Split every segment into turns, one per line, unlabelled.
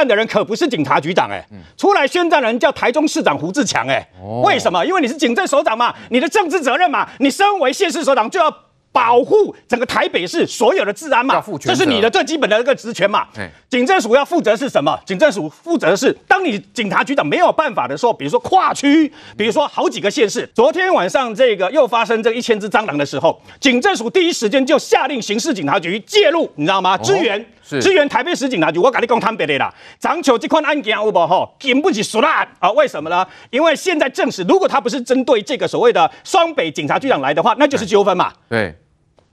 战的人可不是警察局长哎、欸，出来宣战的人叫台中市长胡志强哎，为什么？因为你是警政首长嘛，你的政治责任嘛，你身为县市首长就要。保护整个台北市所有的治安嘛，这是你的最基本的一个职权嘛。警政署要负责是什么？警政署负责的是，当你警察局长没有办法的时候，比如说跨区，比如说好几个县市。昨天晚上这个又发生这一千只蟑螂的时候，警政署第一时间就下令刑事警察局介入，你知道吗？支援，支援台北市警察局。我跟你讲坦白的啦，章丘这款案件有没有吼，经不起输烂啊？为什么呢？因为现在证实，如果他不是针对这个所谓的双北警察局长来的话，那就是纠纷嘛。对。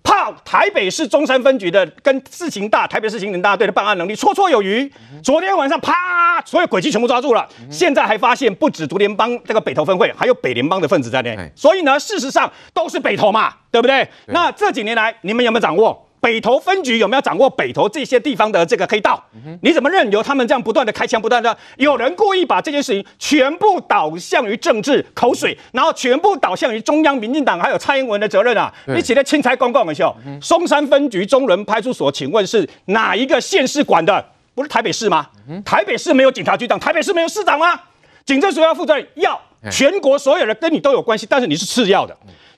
炮台北市中山分局的跟事情大台北市刑警大队的办案能力绰绰有余。昨天晚上啪，所有诡计全部抓住了。现在还发现不止竹联帮这个北投分会，还有北联帮的分子在内。所以呢，事实上都是北投嘛，对不对？那这几年来，你们有没有掌握？北投分局有没有掌握北投这些地方的这个黑道？你怎么任由他们这样不断的开枪，不断的有人故意把这件事情全部导向于政治口水，然后全部导向于中央民进党还有蔡英文的责任啊！你起来钦差公共的时候，松山分局中仑派出所，请问是哪一个县市管的？不是台北市吗？台北市没有警察局长，台北市没有市长吗？警政署要负责要全国所有人跟你都有关系，但是你是次要的。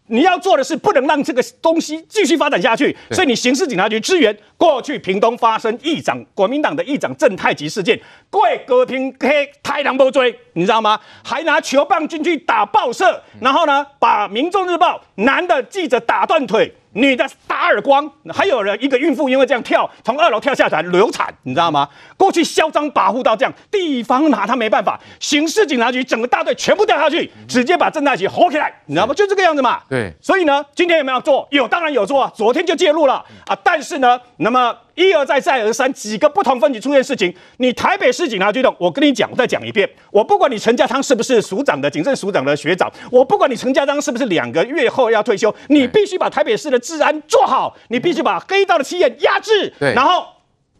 你要做的是不能让这个东西继续发展下去，所以你刑事警察局支援。过去屏东发生议长国民党的议长郑太吉事件，跪歌厅黑太郎不追，你知道吗？还拿球棒进去打报社，然后呢，把民众日报男的记者打断腿。女的打耳光，还有人一个孕妇因为这样跳从二楼跳下来流产，你知道吗？过去嚣张跋扈到这样，地方拿他没办法，刑事警察局整个大队全部调下去，直接把郑大奇吼起来，你知道吗？就这个样子嘛。对，所以呢，今天有没有做？有，当然有做啊。昨天就介入了啊，但是呢，那么。一而再，再而三，几个不同分局出现事情，你台北市警察局的，我跟你讲，我再讲一遍，我不管你陈家昌是不是署长的警政署长的学长，我不管你陈家昌是不是两个月后要退休，你必须把台北市的治安做好，你必须把黑道的企业压制，然后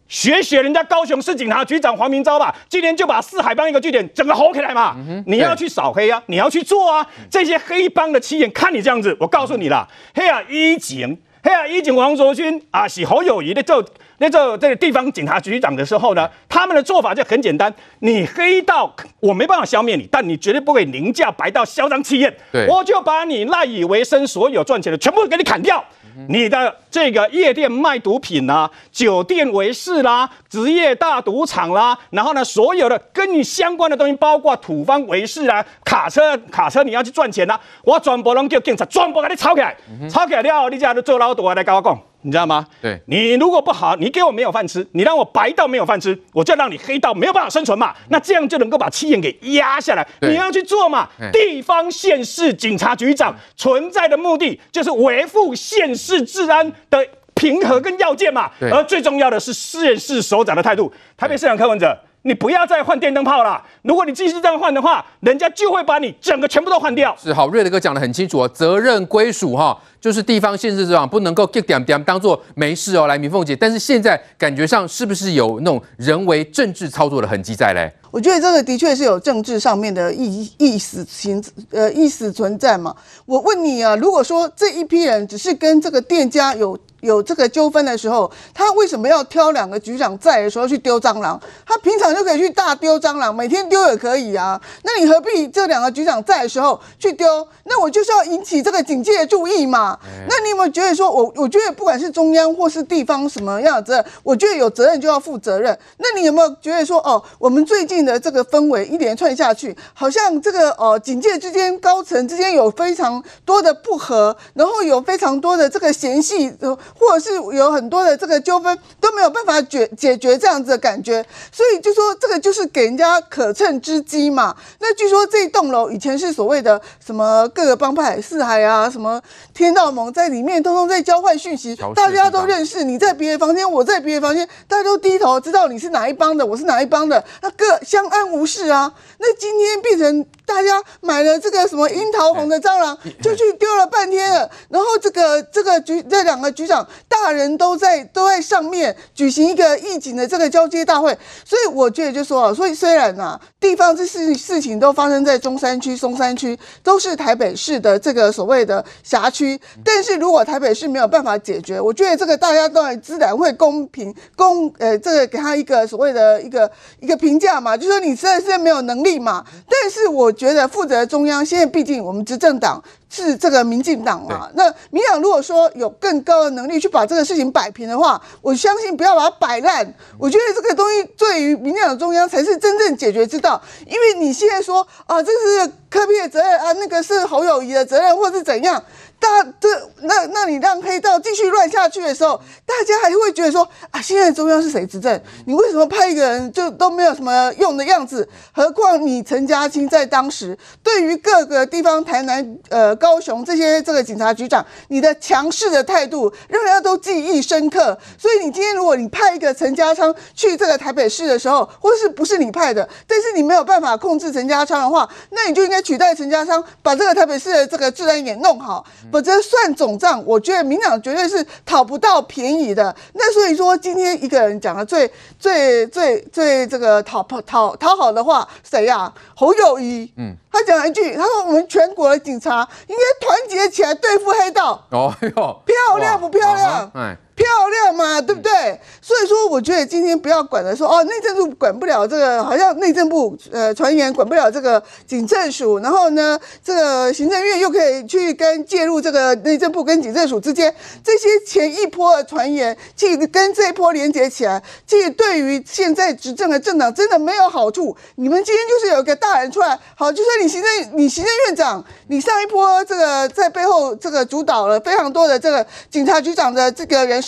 学学人家高雄市警察局长黄明昭吧，今天就把四海帮一个据点整个吼起来嘛，你要去扫黑啊，你要去做啊，这些黑帮的企业看你这样子，我告诉你啦，黑啊，一警黑啊，以前王卓勋啊是侯友谊的做。那这这个地方警察局长的时候呢，他们的做法就很简单，你黑道我没办法消灭你，但你绝对不可以凌驾白道嚣张气焰，对，我就把你赖以为生所有赚钱的全部给你砍掉。你的这个夜店卖毒品啦、啊，酒店维事啦，职业大赌场啦，然后呢，所有的跟你相关的东西，包括土方违誓啊，卡车卡车你要去赚钱啦、啊，我全部拢叫警察全部给你抄起来，抄起来了后，你家就做老大来跟我讲，你知道吗？对，你如果不好，你给我没有饭吃，你让我白到没有饭吃，我就让你黑到没有办法生存嘛。那这样就能够把气焰给压下来。你要去做嘛，地方县市警察局长存在的目的就是维护县市治安的平和跟要件嘛。而最重要的是县市首长的态度。台北市长柯文哲。你不要再换电灯泡了。如果你继续这样换的话，人家就会把你整个全部都换掉。
是好，瑞德哥讲的很清楚哦，责任归属哈，就是地方县市首长不能够给点点当做没事哦。来，明凤姐，但是现在感觉上是不是有那种人为政治操作的痕迹在嘞？
我觉得这个的确是有政治上面的意意思存呃意思存在嘛。我问你啊，如果说这一批人只是跟这个店家有。有这个纠纷的时候，他为什么要挑两个局长在的时候去丢蟑螂？他平常就可以去大丢蟑螂，每天丢也可以啊。那你何必这两个局长在的时候去丢？那我就是要引起这个警戒的注意嘛。那你有没有觉得说，我我觉得不管是中央或是地方什么样的责任，我觉得有责任就要负责任。那你有没有觉得说，哦，我们最近的这个氛围一连串下去，好像这个哦警戒之间高层之间有非常多的不和，然后有非常多的这个嫌隙。或者是有很多的这个纠纷都没有办法解解决这样子的感觉，所以就说这个就是给人家可乘之机嘛。那据说这栋楼以前是所谓的什么各个帮派四海啊，什么天道盟在里面通通在交换讯息，大家都认识。你在别的房间，我在别的房间，大家都低头知道你是哪一帮的，我是哪一帮的，那各相安无事啊。那今天变成。大家买了这个什么樱桃红的蟑螂，就去丢了半天了。然后这个这个局这两个局长大人都在都在上面举行一个义警的这个交接大会，所以我觉得就说，所以虽然呐、啊，地方这事事情都发生在中山区、松山区，都是台北市的这个所谓的辖区，但是如果台北市没有办法解决，我觉得这个大家都自然会公平公呃这个给他一个所谓的一个一个评价嘛，就说你实在是没有能力嘛。但是我觉得负责中央现在毕竟我们执政党。是这个民进党嘛？那民进党如果说有更高的能力去把这个事情摆平的话，我相信不要把它摆烂。我觉得这个东西对于民进党中央才是真正解决之道。因为你现在说啊，这是科比的责任啊，那个是侯友谊的责任，或是怎样？大这那那你让黑道继续乱下去的时候，大家还会觉得说啊，现在中央是谁执政？你为什么派一个人就都没有什么用的样子？何况你陈家青在当时对于各个地方，台南、呃、高雄这些这个警察局长，你的强势的态度让人家都记忆深刻。所以你今天如果你派一个陈家昌去这个台北市的时候，或是不是你派的，但是你没有办法控制陈家昌的话，那你就应该取代陈家昌，把这个台北市的这个治安给弄好。否则算总账，我觉得民党绝对是讨不到便宜的。那所以说，今天一个人讲的最最最最这个讨讨讨好的话，谁呀、侯友宜。嗯，他讲了一句，他说我们全国的警察应该团结起来对付黑道。哦哟，漂亮不漂亮？哎。漂亮嘛，对不对？所以说，我觉得今天不要管了说，哦，内政部管不了这个，好像内政部呃传言管不了这个警政署，然后呢，这个行政院又可以去跟介入这个内政部跟警政署之间这些前一波的传言，去跟这一波连接起来，其实对于现在执政的政党真的没有好处。你们今天就是有一个大人出来，好，就说你行政你行政院长，你上一波这个在背后这个主导了非常多的这个警察局长的这个人。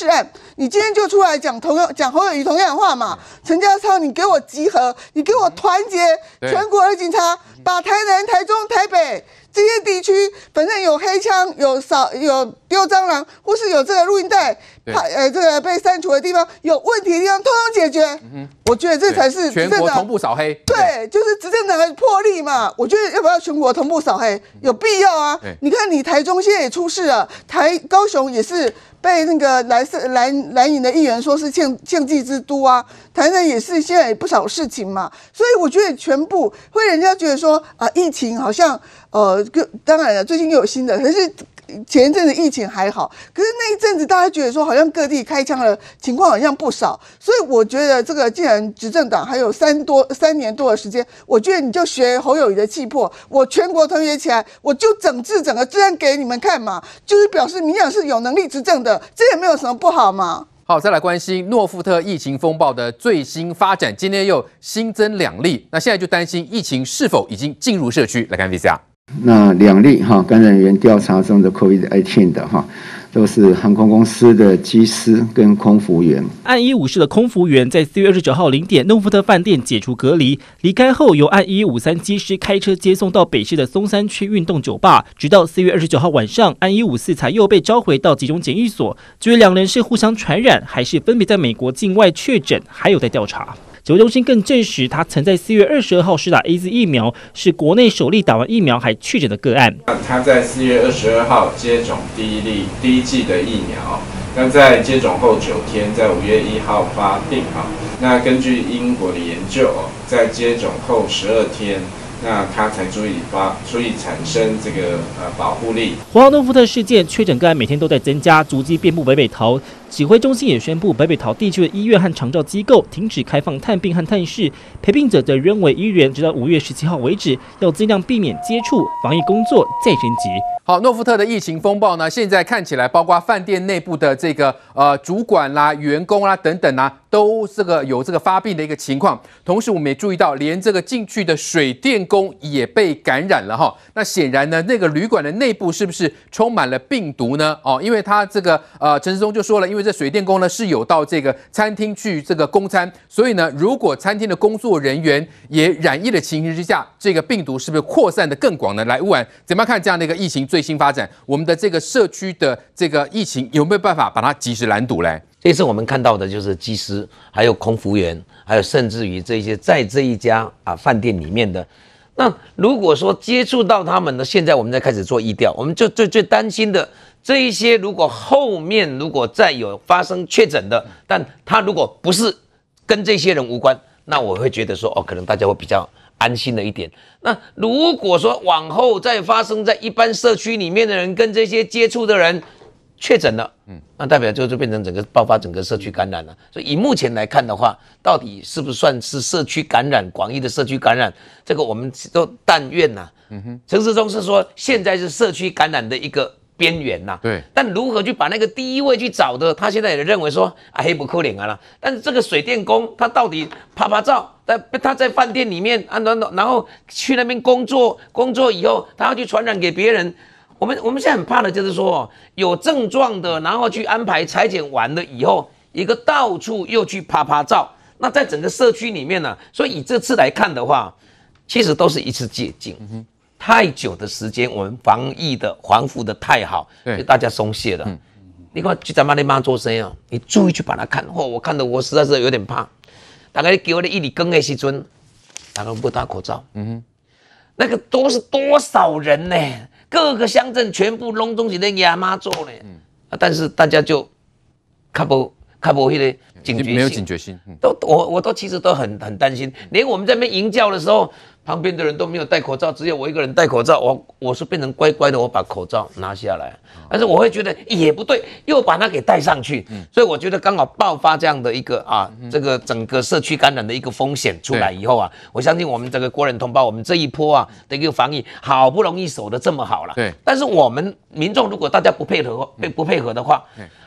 你今天就出来讲同样讲侯友谊同样的话嘛？陈家超，你给我集合，你给我团结全国的警察，把台南、台中、台北这些地区，反正有黑枪、有扫、有丢蟑螂，或是有这个录音带，呃，这个被删除的地方，有问题的地方，通通解决。我觉得这才是
全国同步扫黑。
对，就是执政党的魄力嘛。我觉得要不要全国同步扫黑，有必要啊。你看，你台中现在也出事了，台高雄也是。被那个蓝色蓝蓝营的议员说是宪宪纪之都啊，台南也是现在也不少事情嘛，所以我觉得全部会人家觉得说啊，疫情好像呃，当然了，最近又有新的，可是。前一阵子疫情还好，可是那一阵子大家觉得说好像各地开枪的情况好像不少，所以我觉得这个既然执政党还有三多三年多的时间，我觉得你就学侯友宜的气魄，我全国团结起来，我就整治整个治安给你们看嘛，就是表示民进党是有能力执政的，这也没有什么不好嘛。
好，再来关心诺富特疫情风暴的最新发展，今天又新增两例，那现在就担心疫情是否已经进入社区，来看 VCR。
那两例哈感染源调查中的 COVID-19 的哈，都是航空公司的机师跟空服员。
案一五室的空服员在四月二十九号零点，诺富特饭店解除隔离，离开后由案一五三机师开车接送到北市的松山区运动酒吧，直到四月二十九号晚上，案一五四才又被召回到集中检疫所。至于两人是互相传染，还是分别在美国境外确诊，还有待调查。指挥中心更证实，他曾在四月二十二号施打 AZ 疫苗，是国内首例打完疫苗还确诊的个案。
他在四月二十二号接种第一例第一剂的疫苗，那在接种后九天，在五月一号发病啊。那根据英国的研究，在接种后十二天。那它才足以发，足以产生这个呃保护力。
华航诺富特事件确诊个案每天都在增加，足迹遍布北北桃。指挥中心也宣布，北北桃地区的医院和长照机构停止开放探病和探视，陪病者则仍为医院，直到五月十七号为止，要尽量避免接触，防疫工作再升级。
好，诺富特的疫情风暴呢，现在看起来，包括饭店内部的这个呃主管啦、员工啦等等啊，都这个有这个发病的一个情况。同时，我们也注意到，连这个进去的水电工也被感染了哈。那显然呢，那个旅馆的内部是不是充满了病毒呢？哦，因为他这个呃陈时中就说了，因为这水电工呢是有到这个餐厅去这个供餐，所以呢，如果餐厅的工作人员也染疫的情形之下，这个病毒是不是扩散的更广呢？来，乌晚怎么样看这样的一个疫情？最新发展，我们的这个社区的这个疫情有没有办法把它及时拦堵嘞？
这次我们看到的就是机师，还有空服员，还有甚至于这些在这一家啊饭店里面的那如果说接触到他们呢，现在我们在开始做疫调，我们就最最担心的这一些，如果后面如果再有发生确诊的，但他如果不是跟这些人无关，那我会觉得说，哦，可能大家会比较安心了一点。那如果说往后再发生在一般社区里面的人跟这些接触的人，确诊了，嗯，那代表就就变成整个爆发整个社区感染了。所以以目前来看的话，到底是不是算是社区感染，广义的社区感染？这个我们都但愿呐。嗯哼，陈时中是说现在是社区感染的一个边缘呐。对。但如何去把那个第一位去找的？他现在也认为说啊黑不可怜啊了。但是这个水电工他到底拍拍照，在他在饭店里面啊，然后然后去那边工作，工作以后他要去传染给别人。我们我们现在很怕的就是说，有症状的，然后去安排裁剪完了以后，一个到处又去啪啪照。那在整个社区里面呢，所以以这次来看的话，其实都是一次借镜。嗯、太久的时间，我们防疫的防护的太好，对大家松懈了。嗯、你看，去咱妈你妈做生意啊，你注意去把它看。哦，我看的我实在是有点怕。大概给我的一里更的时阵，大家不戴口罩。嗯哼，那个都是多少人呢？各个乡镇全部拢东西那亚妈做呢，嗯，但是大家就看不看不那个警觉性，没有警觉性，嗯、都我我都其实都很很担心，连我们在那边营教的时候。旁边的人都没有戴口罩，只有我一个人戴口罩。我我是变成乖乖的，我把口罩拿下来。但是我会觉得也不对，又把它给戴上去。所以我觉得刚好爆发这样的一个啊，这个整个社区感染的一个风险出来以后啊，我相信我们这个国人同胞，我们这一波啊的一个防疫好不容易守得这么好了。对。但是我们民众如果大家不配合，不不配合的话，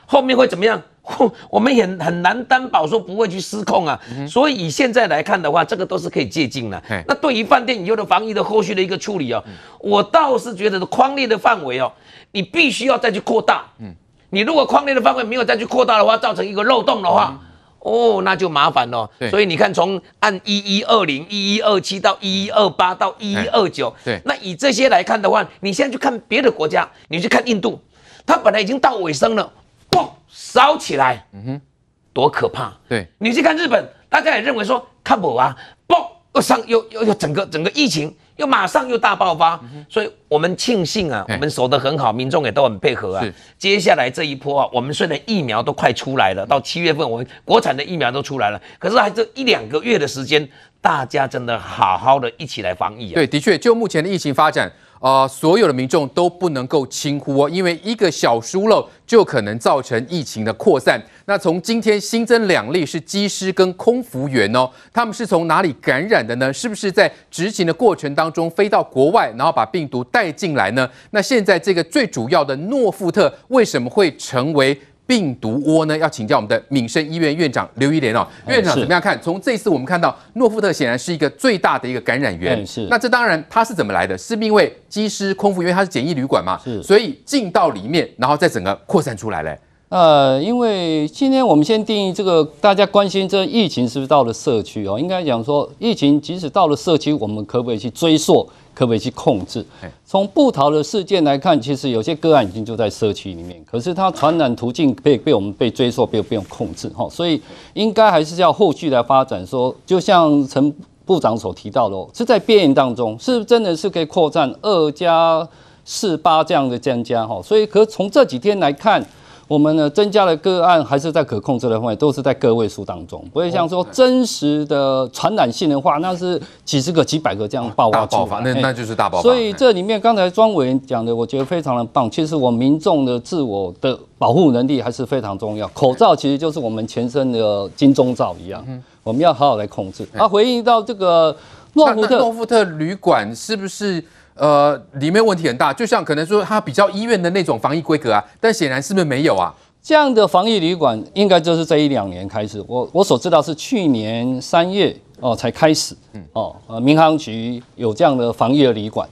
后面会怎么样？我们也很难担保说不会去失控啊，嗯、所以以现在来看的话，这个都是可以借鉴的。那对于饭店以后的防疫的后续的一个处理哦，嗯、我倒是觉得框列的范围哦，你必须要再去扩大。嗯，你如果框列的范围没有再去扩大的话，造成一个漏洞的话，嗯、哦，那就麻烦了。所以你看，从按一一二零、一一二七到一一二八到一一二九，对，那以这些来看的话，你现在去看别的国家，你去看印度，它本来已经到尾声了。烧起来，嗯哼，多可怕！对，你去看日本，大家也认为说，看我啊，嘣，又上又又又整个整个疫情又马上又大爆发，嗯、所以我们庆幸啊，我们守得很好，民众也都很配合啊。是接下来这一波啊，我们虽然疫苗都快出来了，到七月份我们国产的疫苗都出来了，可是还这一两个月的时间，大家真的好好的一起来防疫啊。
对，的确，就目前的疫情发展。啊、呃，所有的民众都不能够轻忽哦，因为一个小疏漏就可能造成疫情的扩散。那从今天新增两例是机师跟空服员哦，他们是从哪里感染的呢？是不是在执勤的过程当中飞到国外，然后把病毒带进来呢？那现在这个最主要的诺富特为什么会成为？病毒窝呢？要请教我们的敏生医院院长刘一莲哦，院长怎么样看？从这次我们看到诺富特显然是一个最大的一个感染源，是。那这当然它是怎么来的？是因为机师、空服，因为它是简易旅馆嘛，是。所以进到里面，然后再整个扩散出来嘞。
呃，因为今天我们先定义这个，大家关心这疫情是不是到了社区哦？应该讲说，疫情即使到了社区，我们可不可以去追溯？可不可以去控制？从布桃的事件来看，其实有些个案已经就在社区里面，可是它传染途径被被我们被追溯，被被我们控制哈，所以应该还是要后续来发展。说，就像陈部长所提到的，是在变异当中，是不是真的是可以扩展二加四八这样的增加哈？所以，可从这几天来看。我们呢增加的个案还是在可控制的范围，都是在个位数当中，不会像说真实的传染性的话，那是几十个、几百个这样爆发。大爆发，那那就是大爆发。所以这里面刚才庄委员讲的，我觉得非常的棒。其实我民众的自我的保护能力还是非常重要。口罩其实就是我们全身的金钟罩一样，我们要好好来控制。啊，回应到这个诺福特，诺福特旅馆是不是？呃，里面问题很大，就像可能说它比较医院的那种防疫规格啊，但显然是不是没有啊？这样的防疫旅馆应该就是这一两年开始，我我所知道是去年三月哦才开始，嗯哦，呃，民航局有这样的防疫的旅馆，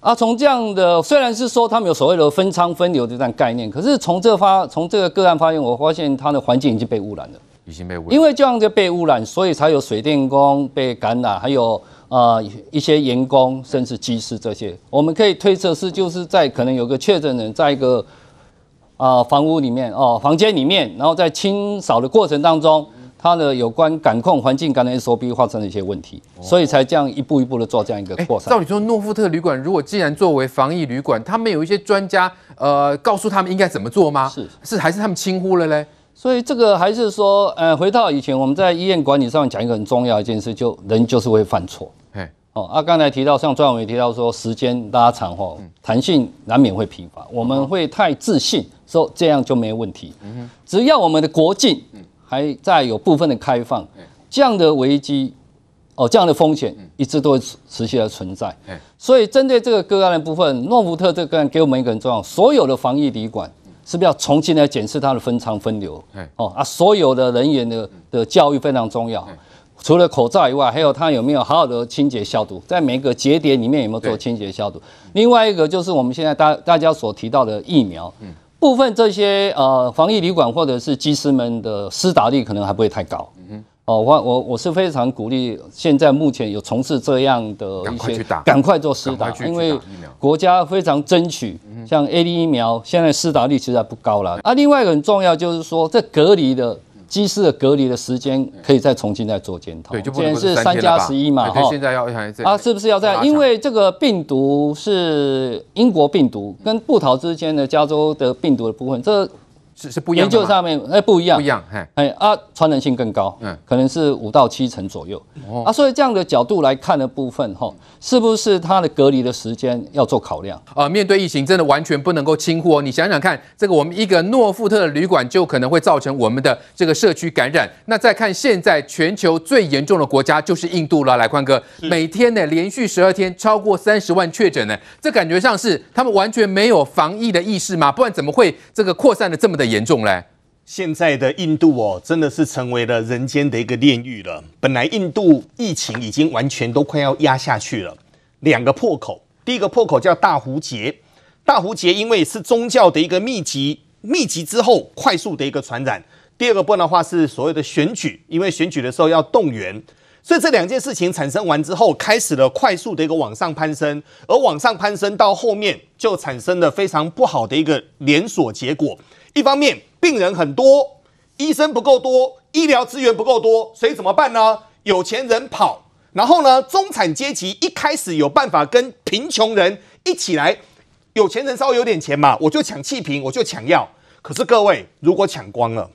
啊，从这样的虽然是说他们有所谓的分仓分流的这样概念，可是从这发从这个个案发现，我发现它的环境已经被污染了，已经被污染，因为这样就被污染，所以才有水电工被感染，还有。啊，一些员工甚至机师这些，我们可以推测是就是在可能有个确诊人在一个啊房屋里面哦房间里面，然后在清扫的过程当中，它的有关感控环境感染 SOP 发生了一些问题，所以才这样一步一步的做这样一个扩散。
照理说，诺富特旅馆如果既然作为防疫旅馆，他们有一些专家呃告诉他们应该怎么做吗？
是
是还是他们轻忽了嘞？
所以这个还是说，呃，回到以前我们在医院管理上面讲一个很重要一件事，就人就是会犯错。
嘿
哦，啊，刚才提到像专委提到说时间拉长后，弹性难免会疲乏，我们会太自信说这样就没问题。只要我们的国境。还在有部分的开放，这样的危机，哦，这样的风险一直都会持续的存在。所以针对这个个案的部分，诺福特这个个案给我们一个很重要，所有的防疫旅馆是不是要重新来检视它的分仓分流？哦啊，所有的人员的的教育非常重要。除了口罩以外，还有它有没有好好的清洁消毒，在每个节点里面有没有做清洁消毒？另外一个就是我们现在大大家所提到的疫苗。部分这些呃防疫旅馆或者是技师们的施打率可能还不会太高。嗯哦，我我我是非常鼓励现在目前有从事这样的一些，赶快做施打，因为国家非常争取，像 A D 疫苗现在施打率其实还不高了。啊，另外一个很重要就是说这隔离的。机师的隔离的时间可以再重新再做检讨。对，就不能是三加十一嘛？哈，现在要啊，是不是要这样？因为这个病毒是英国病毒，跟布桃之间的加州的病毒的部分，这。是是不一样，研究上面哎不一样，不一样，哎啊传染性更高，嗯，可能是五到七成左右，哦啊，所以这样的角度来看的部分哈，是不是它的隔离的时间要做考量？
啊，面对疫情真的完全不能够轻忽哦。你想想看，这个我们一个诺富特的旅馆就可能会造成我们的这个社区感染。那再看现在全球最严重的国家就是印度了，来宽哥，每天呢连续十二天超过三十万确诊呢，这感觉上是他们完全没有防疫的意识吗？不然怎么会这个扩散的这么的严重嘞，
现在的印度哦，真的是成为了人间的一个炼狱了。本来印度疫情已经完全都快要压下去了，两个破口，第一个破口叫大胡节，大胡节因为是宗教的一个密集，密集之后快速的一个传染。第二个部分的话是所谓的选举，因为选举的时候要动员，所以这两件事情产生完之后，开始了快速的一个往上攀升，而往上攀升到后面就产生了非常不好的一个连锁结果。一方面，病人很多，医生不够多，医疗资源不够多，所以怎么办呢？有钱人跑，然后呢，中产阶级一开始有办法跟贫穷人一起来，有钱人稍微有点钱嘛，我就抢气瓶，我就抢药。可是各位，如果抢光了，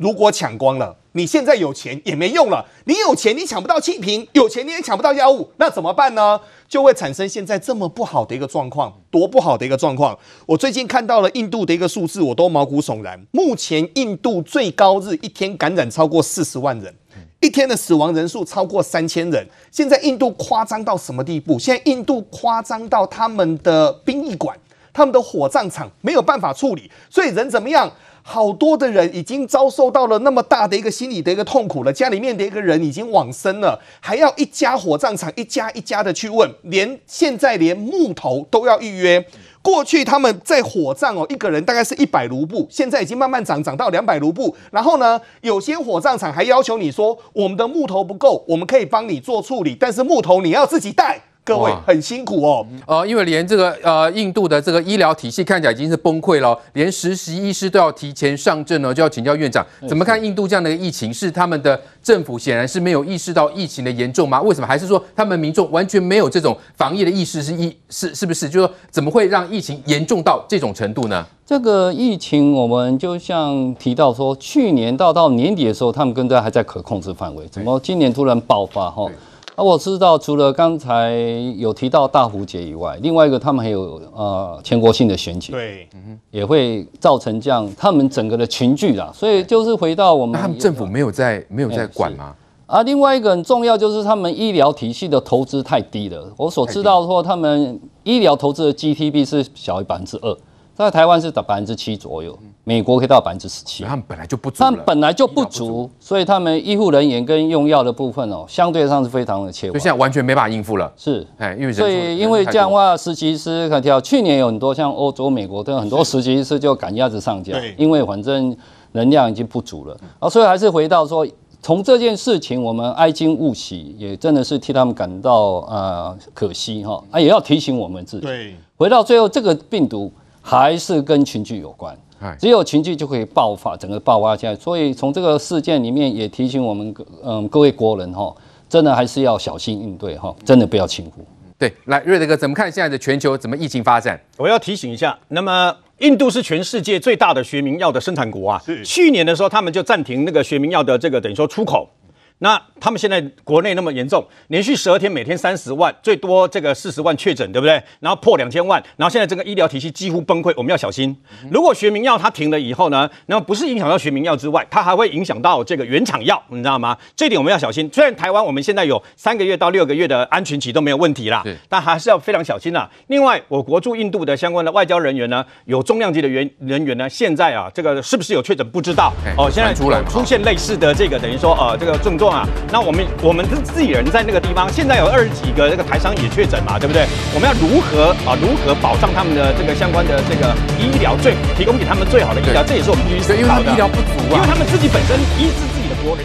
如果抢光了。你现在有钱也没用了，你有钱你抢不到气瓶，有钱你也抢不到药物，那怎么办呢？就会产生现在这么不好的一个状况，多不好的一个状况。我最近看到了印度的一个数字，我都毛骨悚然。目前印度最高日一天感染超过四十万人，一天的死亡人数超过三千人。现在印度夸张到什么地步？现在印度夸张到他们的殡仪馆、他们的火葬场没有办法处理，所以人怎么样？好多的人已经遭受到了那么大的一个心理的一个痛苦了，家里面的一个人已经往生了，还要一家火葬场一家一家的去问，连现在连木头都要预约。过去他们在火葬哦，一个人大概是一百卢布，现在已经慢慢涨涨到两百卢布。然后呢，有些火葬场还要求你说，我们的木头不够，我们可以帮你做处理，但是木头你要自己带。各位很辛苦哦，
呃，因为连这个呃印度的这个医疗体系看起来已经是崩溃了，连实习医师都要提前上阵了，就要请教院长，怎么看印度这样的疫情？是他们的政府显然是没有意识到疫情的严重吗？为什么？还是说他们民众完全没有这种防疫的意识？是意是是不是？就是说怎么会让疫情严重到这种程度呢？
这个疫情我们就像提到说，去年到到年底的时候，他们跟着还在可控制范围，怎么今年突然爆发？哈？那我知道，除了刚才有提到大胡节以外，另外一个他们还有呃全国性的选举，
对，
也会造成这样他们整个的群聚啦。所以就是回到我们，
那他们政府没有在没有在管吗？
啊，另外一个很重要就是他们医疗体系的投资太低了。我所知道说，他们医疗投资的 GDP 是小于百分之二。在台湾是打百分之七左右，美国可以到百分之十七。
他们本来就不足，
他们本来就不足，所以他们医护人员跟用药的部分哦，相对上是非常的缺乏。
就现在完全没办法应付了。
是，哎，因为所以因为这样的话，实习医师可跳。去年有很多像欧洲、美国都有很多实习医师就赶鸭子上架，因为反正能量已经不足了。啊，所以还是回到说，从这件事情我们哀今勿喜，也真的是替他们感到呃可惜哈。啊，也要提醒我们自己。对，回到最后这个病毒。还是跟群聚有关，只有情绪就可以爆发，整个爆发起来。所以从这个事件里面也提醒我们，嗯，各位国人哈，真的还是要小心应对哈，真的不要轻忽。
对，来瑞德哥怎么看现在的全球怎么疫情发展？
我要提醒一下，那么印度是全世界最大的学名药的生产国啊，是去年的时候他们就暂停那个学名药的这个等于说出口。那他们现在国内那么严重，连续十二天每天三十万，最多这个四十万确诊，对不对？然后破两千万，然后现在整个医疗体系几乎崩溃，我们要小心。如果学名药它停了以后呢，那么不是影响到学名药之外，它还会影响到这个原厂药，你知道吗？这点我们要小心。虽然台湾我们现在有三个月到六个月的安全期都没有问题啦，但还是要非常小心啦。另外，我国驻印度的相关的外交人员呢，有重量级的员人员呢，现在啊，这个是不是有确诊不知道哦。现在出现类似的这个等于说呃这个症状。啊，那我们我们是自己人在那个地方，现在有二十几个这个台商也确诊嘛，对不对？我们要如何啊？如何保障他们的这个相关的这个医疗最提供给他们最好的医疗？这也是我们必须思考的。
因为他们医疗不足啊，
因为他们自己本身医治自己的国人。